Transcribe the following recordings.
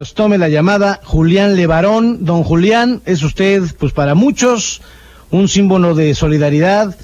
Nos tome la llamada Julián Levarón. Don Julián, es usted, pues para muchos, un símbolo de solidaridad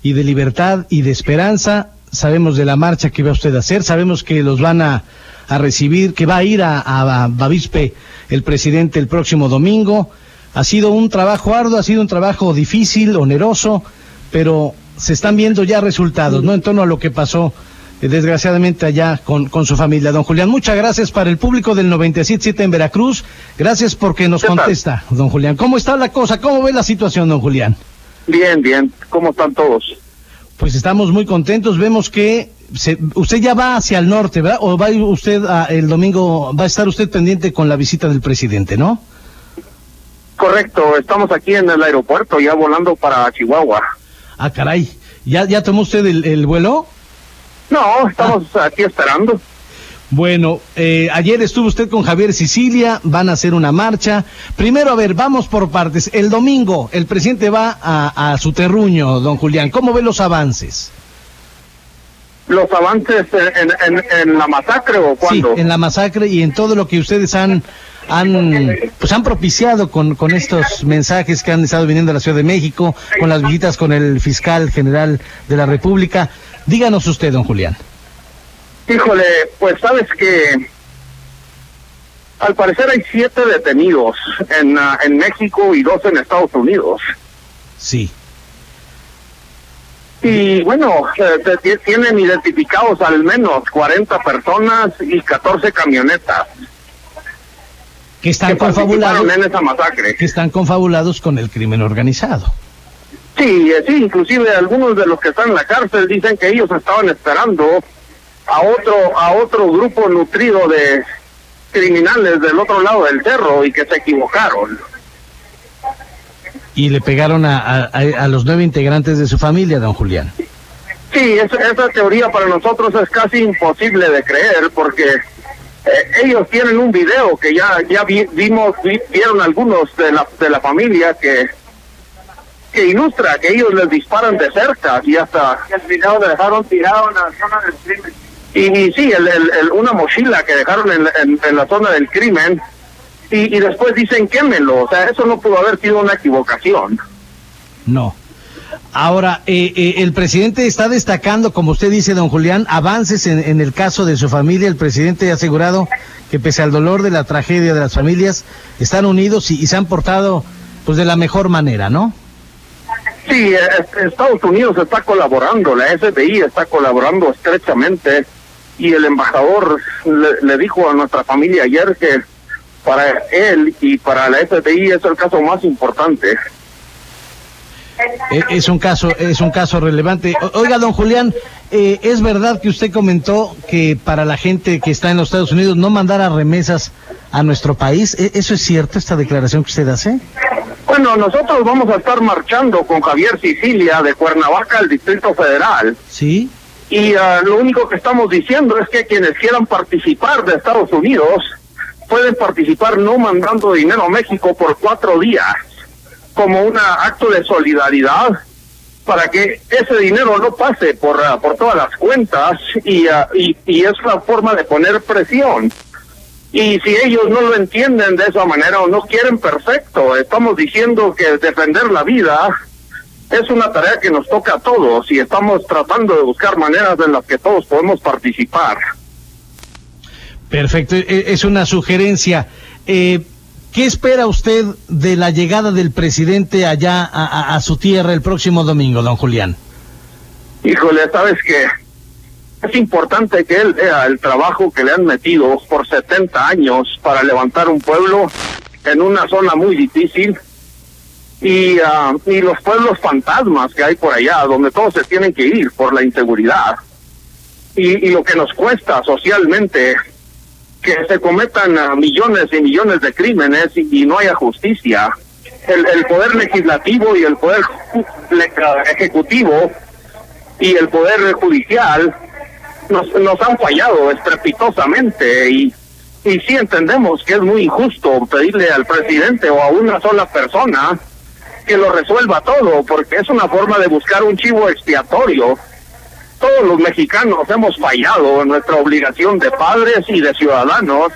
y de libertad y de esperanza. Sabemos de la marcha que va usted a hacer, sabemos que los van a, a recibir, que va a ir a, a Bavispe el presidente el próximo domingo. Ha sido un trabajo arduo, ha sido un trabajo difícil, oneroso, pero se están viendo ya resultados, ¿no? En torno a lo que pasó desgraciadamente allá con, con su familia. Don Julián, muchas gracias para el público del 97.7 en Veracruz. Gracias porque nos contesta, don Julián. ¿Cómo está la cosa? ¿Cómo ve la situación, don Julián? Bien, bien. ¿Cómo están todos? Pues estamos muy contentos. Vemos que se, usted ya va hacia el norte, ¿verdad? ¿O va usted a, el domingo, va a estar usted pendiente con la visita del presidente, ¿no? Correcto. Estamos aquí en el aeropuerto, ya volando para Chihuahua. Ah, caray. ¿Ya, ya tomó usted el, el vuelo? No, estamos aquí esperando. Bueno, eh, ayer estuvo usted con Javier Sicilia, van a hacer una marcha. Primero, a ver, vamos por partes. El domingo, el presidente va a, a su terruño, don Julián. ¿Cómo ve los avances? ¿Los avances en, en, en la masacre o cuándo? Sí, en la masacre y en todo lo que ustedes han han pues han propiciado con, con estos mensajes que han estado viniendo a la Ciudad de México, con las visitas con el fiscal general de la República. Díganos usted, don Julián. Híjole, pues sabes que al parecer hay siete detenidos en, uh, en México y dos en Estados Unidos. Sí. Y bueno, eh, tienen identificados al menos 40 personas y 14 camionetas. Que están confabulados. En esa masacre. Que están confabulados con el crimen organizado. Sí, sí, inclusive algunos de los que están en la cárcel dicen que ellos estaban esperando a otro a otro grupo nutrido de criminales del otro lado del cerro y que se equivocaron. Y le pegaron a, a, a los nueve integrantes de su familia, don Julián. Sí, esa, esa teoría para nosotros es casi imposible de creer porque eh, ellos tienen un video que ya ya vi, vimos vi, vieron algunos de la de la familia que que ilustra que ellos les disparan de cerca y hasta el video lo dejaron tirado en la zona del crimen. Y, y sí el, el, el, una mochila que dejaron en, en, en la zona del crimen. Y, y, después dicen quémelo o sea eso no pudo haber sido una equivocación. No. Ahora, eh, eh, el presidente está destacando, como usted dice, don Julián, avances en, en, el caso de su familia. El presidente ha asegurado que pese al dolor de la tragedia de las familias, están unidos y, y se han portado pues de la mejor manera, ¿no? Sí, Estados Unidos está colaborando, la FBI está colaborando estrechamente y el embajador le, le dijo a nuestra familia ayer que para él y para la FBI es el caso más importante. Es un caso, es un caso relevante. Oiga, don Julián, eh, ¿es verdad que usted comentó que para la gente que está en los Estados Unidos no mandara remesas a nuestro país? ¿Eso es cierto, esta declaración que usted hace? Bueno, nosotros vamos a estar marchando con Javier Sicilia de Cuernavaca al Distrito Federal. Sí. Y uh, lo único que estamos diciendo es que quienes quieran participar de Estados Unidos pueden participar no mandando dinero a México por cuatro días como un acto de solidaridad para que ese dinero no pase por, uh, por todas las cuentas y, uh, y, y es la forma de poner presión. Y si ellos no lo entienden de esa manera o no quieren, perfecto. Estamos diciendo que defender la vida es una tarea que nos toca a todos y estamos tratando de buscar maneras en las que todos podemos participar. Perfecto, es una sugerencia. Eh, ¿Qué espera usted de la llegada del presidente allá a, a, a, su tierra el próximo domingo, don Julián? Híjole, sabes que es importante que él vea el trabajo que le han metido por 70 años para levantar un pueblo en una zona muy difícil y, uh, y los pueblos fantasmas que hay por allá, donde todos se tienen que ir por la inseguridad y, y lo que nos cuesta socialmente que se cometan uh, millones y millones de crímenes y, y no haya justicia. El, el, poder legislativo y el poder ejecutivo y el poder judicial nos, nos han fallado estrepitosamente y, y sí entendemos que es muy injusto pedirle al presidente o a una sola persona que lo resuelva todo, porque es una forma de buscar un chivo expiatorio. Todos los mexicanos hemos fallado en nuestra obligación de padres y de ciudadanos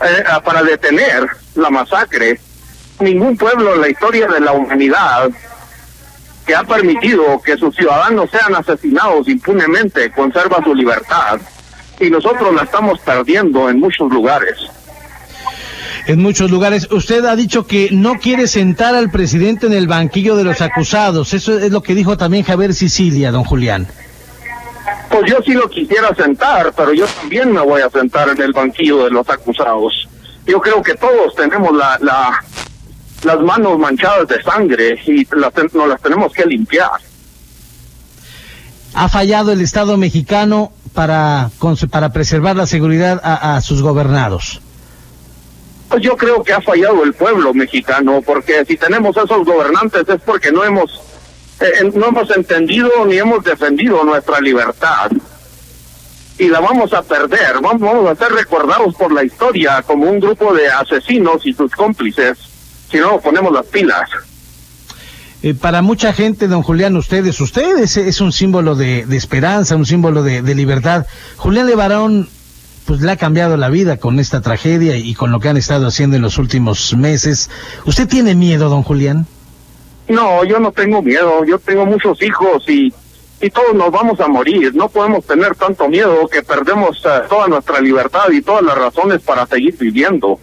eh, para detener la masacre. Ningún pueblo en la historia de la humanidad que ha permitido que sus ciudadanos sean asesinados impunemente conserva su libertad y nosotros la estamos perdiendo en muchos lugares. En muchos lugares. Usted ha dicho que no quiere sentar al presidente en el banquillo de los acusados. Eso es lo que dijo también Javier Sicilia, don Julián. Pues yo sí lo quisiera sentar, pero yo también me voy a sentar en el banquillo de los acusados. Yo creo que todos tenemos la, la las manos manchadas de sangre y las, nos las tenemos que limpiar. ¿Ha fallado el Estado mexicano para, para preservar la seguridad a, sus gobernados? Pues yo creo que ha fallado el pueblo mexicano, porque si tenemos esos gobernantes es porque no hemos eh, no hemos entendido ni hemos defendido nuestra libertad. Y la vamos a perder, vamos, vamos a ser recordados por la historia como un grupo de asesinos y sus cómplices si no ponemos las pilas. Eh, para mucha gente, don Julián, ustedes, ustedes es un símbolo de, esperanza, un símbolo de, libertad. Julián Levarón, pues le ha cambiado la vida con esta tragedia y con lo que han estado haciendo en los últimos meses. ¿Usted tiene miedo, don Julián? No, yo no tengo miedo. Yo tengo muchos hijos y, y todos nos vamos a morir. No podemos tener tanto miedo que perdemos eh, toda nuestra libertad y todas las razones para seguir viviendo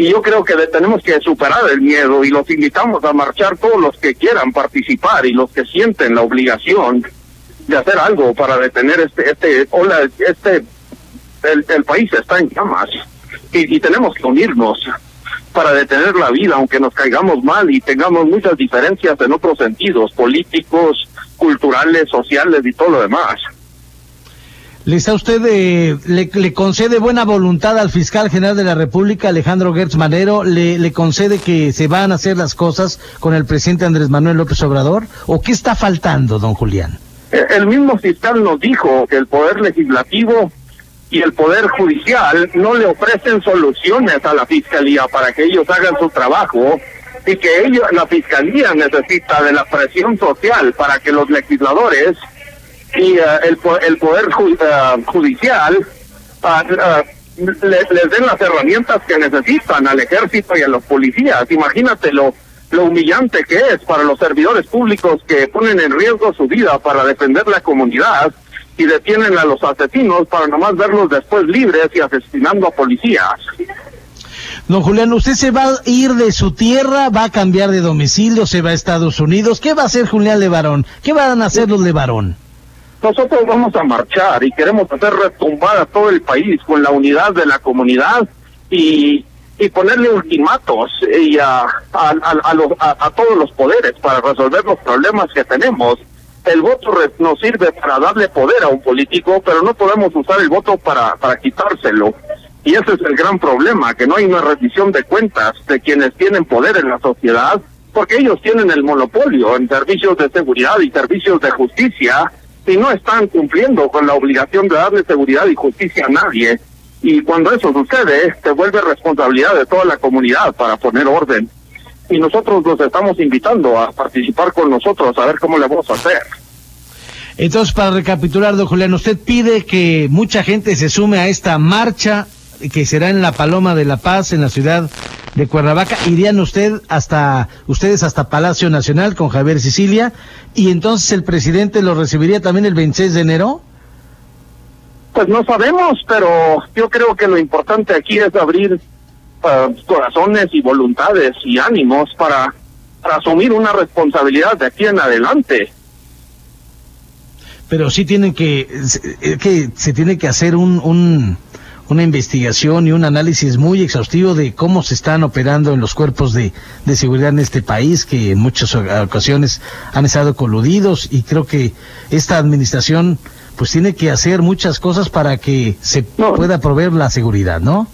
y yo creo que tenemos que superar el miedo y los invitamos a marchar todos los que quieran participar y los que sienten la obligación de hacer algo para detener este este hola este el, el país está en llamas. Y, y tenemos que unirnos para detener la vida aunque nos caigamos mal y tengamos muchas diferencias en otros sentidos políticos culturales sociales y todo lo demás ¿Le está usted, eh, le, concede buena voluntad al fiscal general de la República, Alejandro Gertz Manero? Le, ¿Le concede que se van a hacer las cosas con el presidente Andrés Manuel López Obrador? ¿O qué está faltando, don Julián? Eh, el mismo fiscal nos dijo que el Poder Legislativo y el Poder Judicial no le ofrecen soluciones a la Fiscalía para que ellos hagan su trabajo y que ellos, la Fiscalía necesita de la presión social para que los legisladores y eh, el, el Poder eh, Judicial uh, les den las herramientas que necesitan al ejército y a los policías. Imagínate lo, lo humillante que es para los servidores públicos que ponen en riesgo su vida para defender la comunidad y detienen a los asesinos para nomás verlos después libres y asesinando a policías. Don Julián, ¿usted se va a ir de su tierra? ¿Va a cambiar de domicilio? ¿Se va a Estados Unidos? ¿Qué va a hacer Julián Levarón? ¿Qué van a hacer los Levarón? Nosotros vamos a marchar y queremos hacer retumbar a todo el país con la unidad de la comunidad y, y ponerle ultimatos y a, a, a, a, todos los poderes para resolver los problemas que tenemos. El voto nos sirve para darle poder a un político, pero no podemos usar el voto para, para quitárselo. Y ese es el gran problema, que no hay una rendición de cuentas de quienes tienen poder en la sociedad, porque ellos tienen el monopolio en servicios de seguridad y servicios de justicia, si no están cumpliendo con la obligación de darle seguridad y justicia a nadie. Y cuando eso sucede, se vuelve responsabilidad de toda la comunidad para poner orden. Y nosotros los estamos invitando a participar con nosotros, a ver cómo le vamos a hacer. Entonces, para recapitular, don Julián, usted pide que mucha gente se sume a esta marcha que será en la Paloma de la Paz, en la ciudad de Cuernavaca. Irían usted hasta, ustedes hasta Palacio Nacional con Javier Sicilia y entonces el presidente lo recibiría también el 26 de enero. Pues no sabemos, pero yo creo que lo importante aquí es abrir uh, corazones y voluntades y ánimos para, para asumir una responsabilidad de aquí en adelante pero sí tienen que, que se tiene que hacer un, un, una investigación y un análisis muy exhaustivo de cómo se están operando en los cuerpos de, seguridad en este país, que en muchas ocasiones han estado coludidos y creo que esta administración pues tiene que hacer muchas cosas para que se pueda proveer la seguridad, ¿no?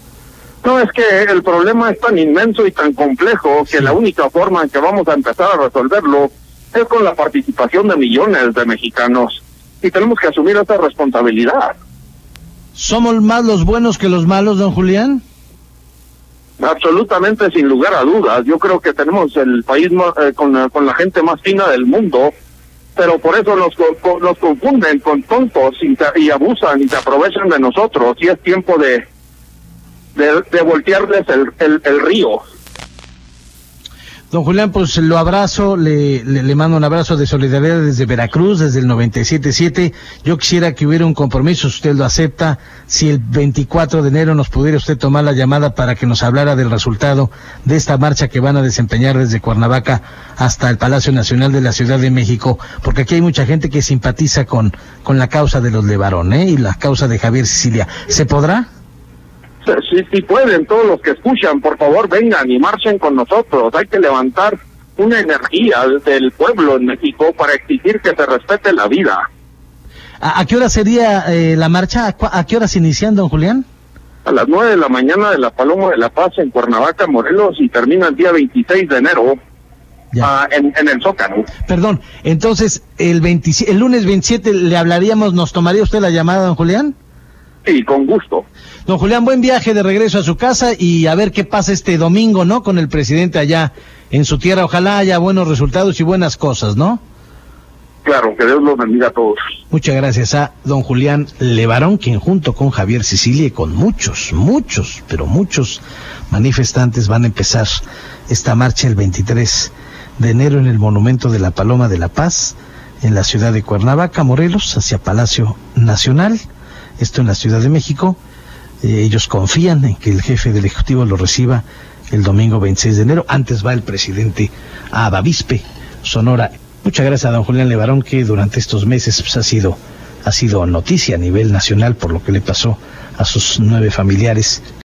No, es que el problema es tan inmenso y tan complejo que la única forma en que vamos a empezar a resolverlo es con la participación de millones de mexicanos y tenemos que asumir esa responsabilidad. ¿Somos más los buenos que los malos, don Julián? Absolutamente, sin lugar a dudas. Yo creo que tenemos el país eh, con, la gente más fina del mundo, pero por eso nos, nos confunden con tontos y, abusan y se aprovechan de nosotros. Y es tiempo de, de, voltearles el, el río. Don Julián, pues lo abrazo, le, le, mando un abrazo de solidaridad desde Veracruz, desde el 97.7. Yo quisiera que hubiera un compromiso, usted lo acepta, si el 24 de enero nos pudiera usted tomar la llamada para que nos hablara del resultado de esta marcha que van a desempeñar desde Cuernavaca hasta el Palacio Nacional de la Ciudad de México, porque aquí hay mucha gente que simpatiza con, con la causa de los Levarón, ¿eh? Y la causa de Javier Sicilia. ¿Se podrá? Si, si pueden, todos los que escuchan, por favor vengan y marchen con nosotros. Hay que levantar una energía del pueblo en México para exigir que se respete la vida. ¿A, a qué hora sería eh, la marcha? ¿A, ¿A, qué horas inician, don Julián? A las nueve de la mañana de la Paloma de la Paz en Cuernavaca, Morelos, y termina el día 26 de enero. Uh, en, en, el Zócalo. Perdón, entonces el, 20, el lunes 27 le hablaríamos, ¿nos tomaría usted la llamada, don Julián? Sí, con gusto. Don Julián, buen viaje de regreso a su casa y a ver qué pasa este domingo, ¿no? Con el presidente allá en su tierra. Ojalá haya buenos resultados y buenas cosas, ¿no? Claro, que Dios los bendiga a todos. Muchas gracias a don Julián Levarón, quien junto con Javier Sicilia y con muchos, muchos, pero muchos manifestantes van a empezar esta marcha el 23 de enero en el Monumento de la Paloma de la Paz, en la ciudad de Cuernavaca, Morelos, hacia Palacio Nacional, esto en la Ciudad de México eh, ellos confían en que el jefe del Ejecutivo lo reciba el domingo 26 de enero. Antes va el presidente a Bavispe, Sonora. Muchas gracias a don Julián Levarón, que durante estos meses pues, ha sido ha sido noticia a nivel nacional por lo que le pasó a sus nueve familiares